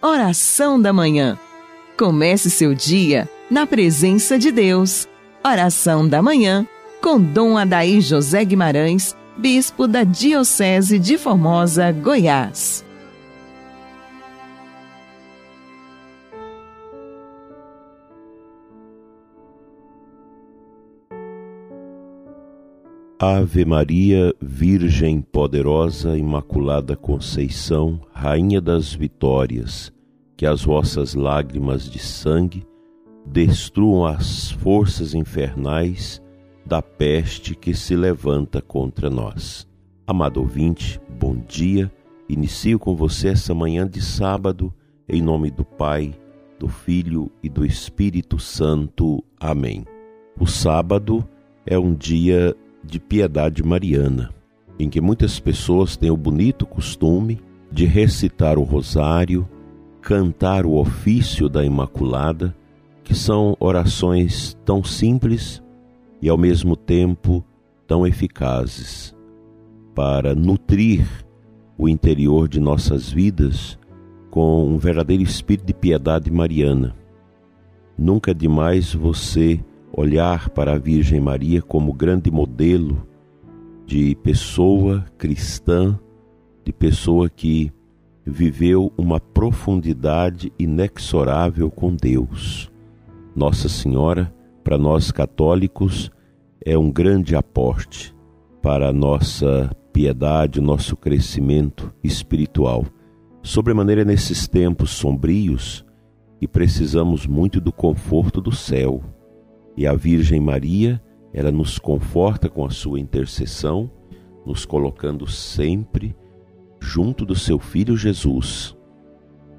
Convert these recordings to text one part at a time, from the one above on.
Oração da Manhã. Comece seu dia na presença de Deus. Oração da Manhã com Dom Adaí José Guimarães, Bispo da Diocese de Formosa, Goiás. Ave Maria, Virgem poderosa, Imaculada Conceição, Rainha das Vitórias, que as vossas lágrimas de sangue destruam as forças infernais da peste que se levanta contra nós. Amado ouvinte, bom dia. Inicio com você essa manhã de sábado, em nome do Pai, do Filho e do Espírito Santo. Amém. O sábado é um dia de piedade mariana, em que muitas pessoas têm o bonito costume de recitar o rosário, cantar o ofício da Imaculada, que são orações tão simples e ao mesmo tempo tão eficazes para nutrir o interior de nossas vidas com um verdadeiro espírito de piedade mariana. Nunca é demais você olhar para a Virgem Maria como grande modelo de pessoa cristã, de pessoa que viveu uma profundidade inexorável com Deus. Nossa Senhora, para nós católicos, é um grande aporte para a nossa piedade, o nosso crescimento espiritual. Sobremaneira nesses tempos sombrios e precisamos muito do conforto do céu e a Virgem Maria, ela nos conforta com a sua intercessão, nos colocando sempre junto do seu filho Jesus.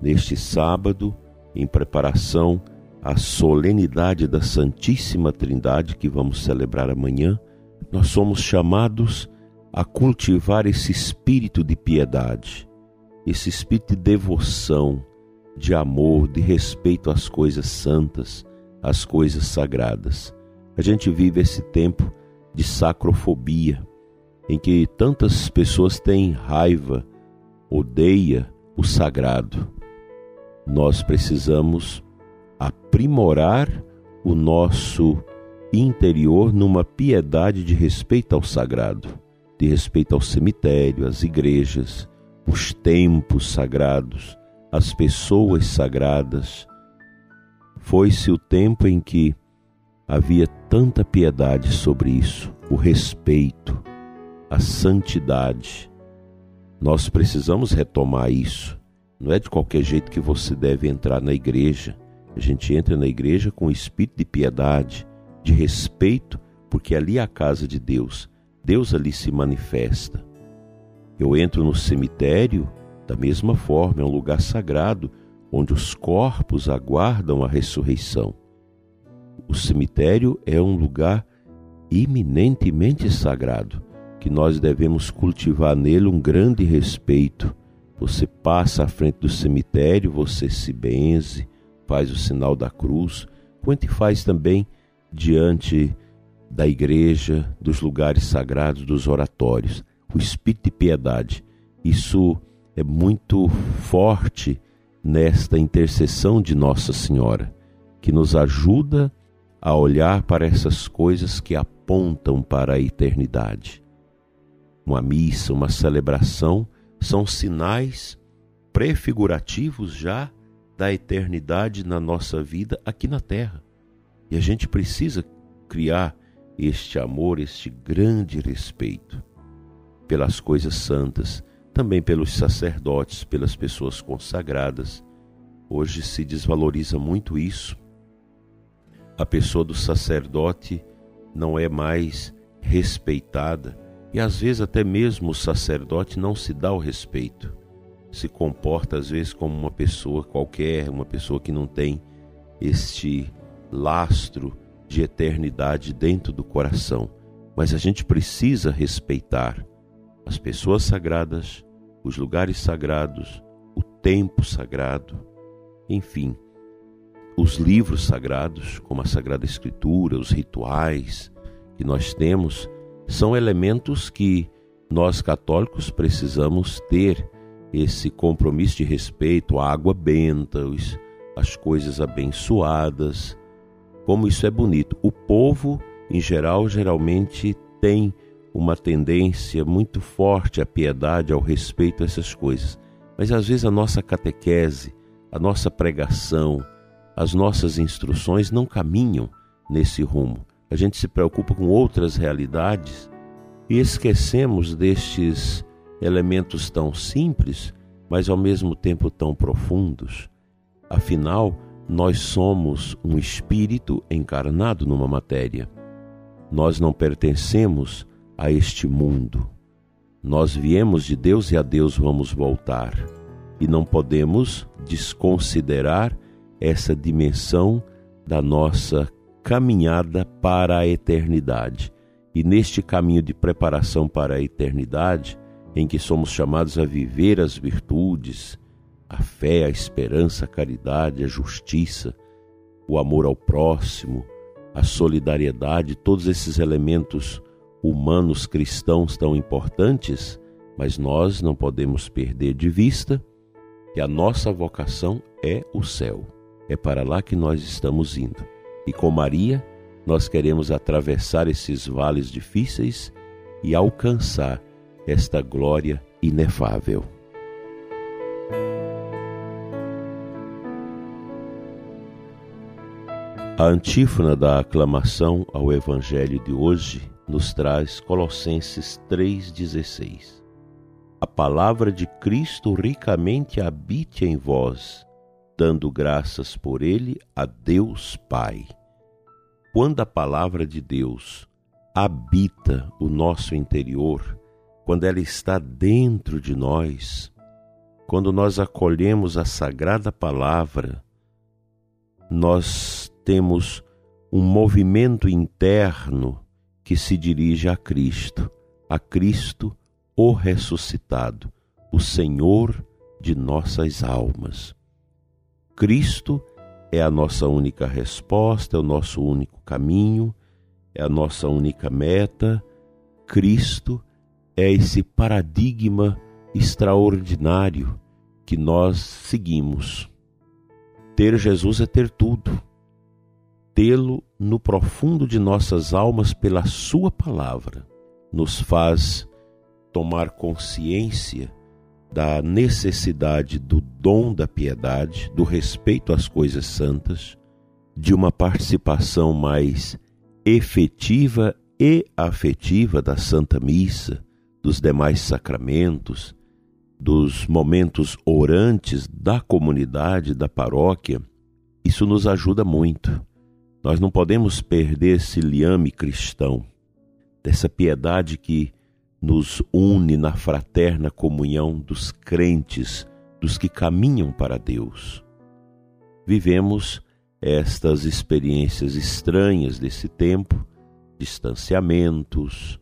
Neste sábado, em preparação à solenidade da Santíssima Trindade que vamos celebrar amanhã, nós somos chamados a cultivar esse espírito de piedade, esse espírito de devoção, de amor, de respeito às coisas santas, as coisas sagradas. A gente vive esse tempo de sacrofobia, em que tantas pessoas têm raiva, odeia o sagrado. Nós precisamos aprimorar o nosso interior numa piedade de respeito ao sagrado, de respeito ao cemitério, às igrejas, os tempos sagrados, as pessoas sagradas, foi-se o tempo em que havia tanta piedade sobre isso, o respeito, a santidade. Nós precisamos retomar isso. Não é de qualquer jeito que você deve entrar na igreja. A gente entra na igreja com espírito de piedade, de respeito, porque ali é a casa de Deus. Deus ali se manifesta. Eu entro no cemitério da mesma forma, é um lugar sagrado onde os corpos aguardam a ressurreição. O cemitério é um lugar eminentemente sagrado, que nós devemos cultivar nele um grande respeito. Você passa à frente do cemitério, você se benze, faz o sinal da cruz, quanto faz também diante da igreja, dos lugares sagrados, dos oratórios. O espírito de piedade, isso é muito forte nesta intercessão de Nossa Senhora, que nos ajuda a olhar para essas coisas que apontam para a eternidade. Uma missa, uma celebração são sinais prefigurativos já da eternidade na nossa vida aqui na terra. E a gente precisa criar este amor, este grande respeito pelas coisas santas também pelos sacerdotes, pelas pessoas consagradas. Hoje se desvaloriza muito isso. A pessoa do sacerdote não é mais respeitada e às vezes até mesmo o sacerdote não se dá o respeito. Se comporta às vezes como uma pessoa qualquer, uma pessoa que não tem este lastro de eternidade dentro do coração. Mas a gente precisa respeitar as pessoas sagradas, os lugares sagrados, o tempo sagrado, enfim, os livros sagrados, como a Sagrada Escritura, os rituais que nós temos, são elementos que nós católicos precisamos ter esse compromisso de respeito à água benta, as coisas abençoadas. Como isso é bonito. O povo, em geral, geralmente tem uma tendência muito forte à piedade, ao respeito a essas coisas. Mas às vezes a nossa catequese, a nossa pregação, as nossas instruções não caminham nesse rumo. A gente se preocupa com outras realidades e esquecemos destes elementos tão simples, mas ao mesmo tempo tão profundos. Afinal, nós somos um espírito encarnado numa matéria. Nós não pertencemos a este mundo. Nós viemos de Deus e a Deus vamos voltar. E não podemos desconsiderar essa dimensão da nossa caminhada para a eternidade. E neste caminho de preparação para a eternidade, em que somos chamados a viver as virtudes, a fé, a esperança, a caridade, a justiça, o amor ao próximo, a solidariedade, todos esses elementos humanos cristãos tão importantes, mas nós não podemos perder de vista que a nossa vocação é o céu. É para lá que nós estamos indo. E com Maria, nós queremos atravessar esses vales difíceis e alcançar esta glória inefável. A antífona da aclamação ao Evangelho de hoje nos traz Colossenses 3,16. A palavra de Cristo ricamente habite em vós, dando graças por ele a Deus Pai. Quando a palavra de Deus habita o nosso interior, quando ela está dentro de nós, quando nós acolhemos a sagrada palavra, nós temos um movimento interno que se dirige a Cristo, a Cristo o ressuscitado, o Senhor de nossas almas. Cristo é a nossa única resposta, é o nosso único caminho, é a nossa única meta. Cristo é esse paradigma extraordinário que nós seguimos. Ter Jesus é ter tudo tê-lo no profundo de nossas almas pela Sua palavra, nos faz tomar consciência da necessidade do dom da piedade, do respeito às coisas santas, de uma participação mais efetiva e afetiva da Santa Missa, dos demais sacramentos, dos momentos orantes da comunidade, da paróquia. Isso nos ajuda muito nós não podemos perder esse liame cristão, dessa piedade que nos une na fraterna comunhão dos crentes, dos que caminham para Deus. Vivemos estas experiências estranhas desse tempo, distanciamentos,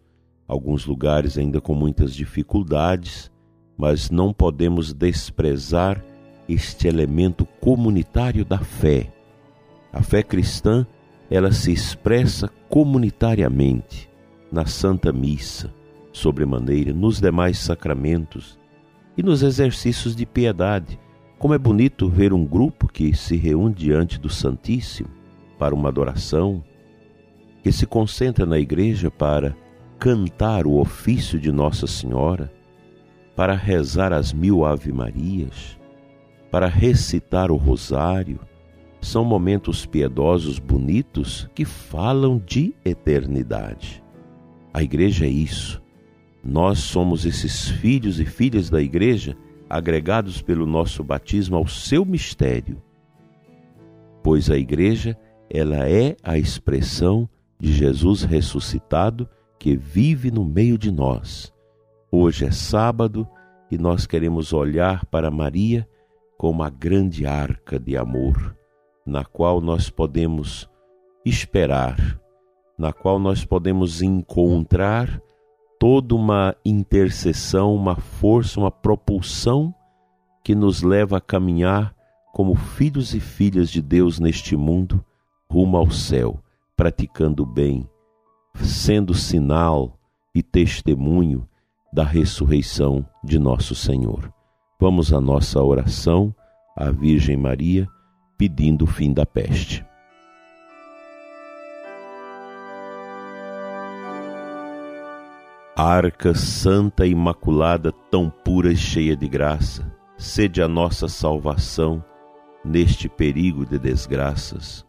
alguns lugares ainda com muitas dificuldades, mas não podemos desprezar este elemento comunitário da fé a fé cristã, ela se expressa comunitariamente na Santa Missa, sobremaneira, nos demais sacramentos e nos exercícios de piedade. Como é bonito ver um grupo que se reúne diante do Santíssimo para uma adoração, que se concentra na igreja para cantar o ofício de Nossa Senhora, para rezar as mil Ave-Marias, para recitar o rosário, são momentos piedosos bonitos que falam de eternidade. A igreja é isso. Nós somos esses filhos e filhas da igreja agregados pelo nosso batismo ao seu mistério. Pois a igreja, ela é a expressão de Jesus ressuscitado que vive no meio de nós. Hoje é sábado e nós queremos olhar para Maria como a grande arca de amor na qual nós podemos esperar, na qual nós podemos encontrar toda uma intercessão, uma força, uma propulsão que nos leva a caminhar como filhos e filhas de Deus neste mundo rumo ao céu, praticando o bem, sendo sinal e testemunho da ressurreição de nosso Senhor. Vamos à nossa oração à Virgem Maria, pedindo o fim da peste. Arca santa imaculada, tão pura e cheia de graça, sede a nossa salvação neste perigo de desgraças.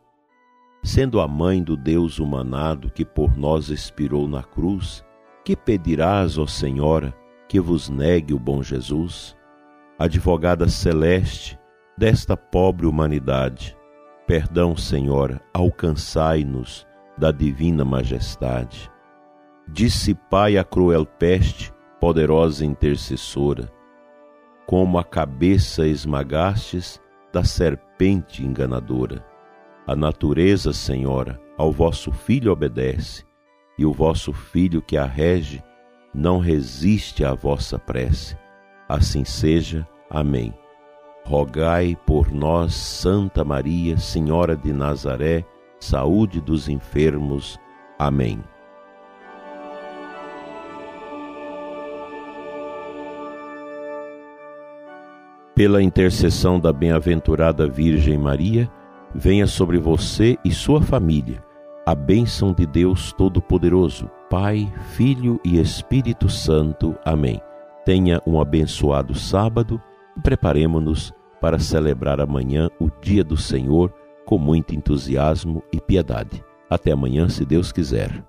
Sendo a mãe do Deus humanado que por nós expirou na cruz, que pedirás, ó Senhora, que vos negue o bom Jesus? Advogada celeste desta pobre humanidade, perdão, Senhora, alcançai-nos da divina majestade dissipai a cruel peste, poderosa intercessora, como a cabeça esmagastes da serpente enganadora. A natureza, Senhora, ao vosso Filho obedece, e o vosso Filho que a rege não resiste à vossa prece. Assim seja. Amém. Rogai por nós, Santa Maria, Senhora de Nazaré, saúde dos enfermos. Amém. pela intercessão da bem-aventurada Virgem Maria, venha sobre você e sua família a bênção de Deus Todo-Poderoso, Pai, Filho e Espírito Santo. Amém. Tenha um abençoado sábado e preparemos-nos para celebrar amanhã o dia do Senhor com muito entusiasmo e piedade. Até amanhã, se Deus quiser.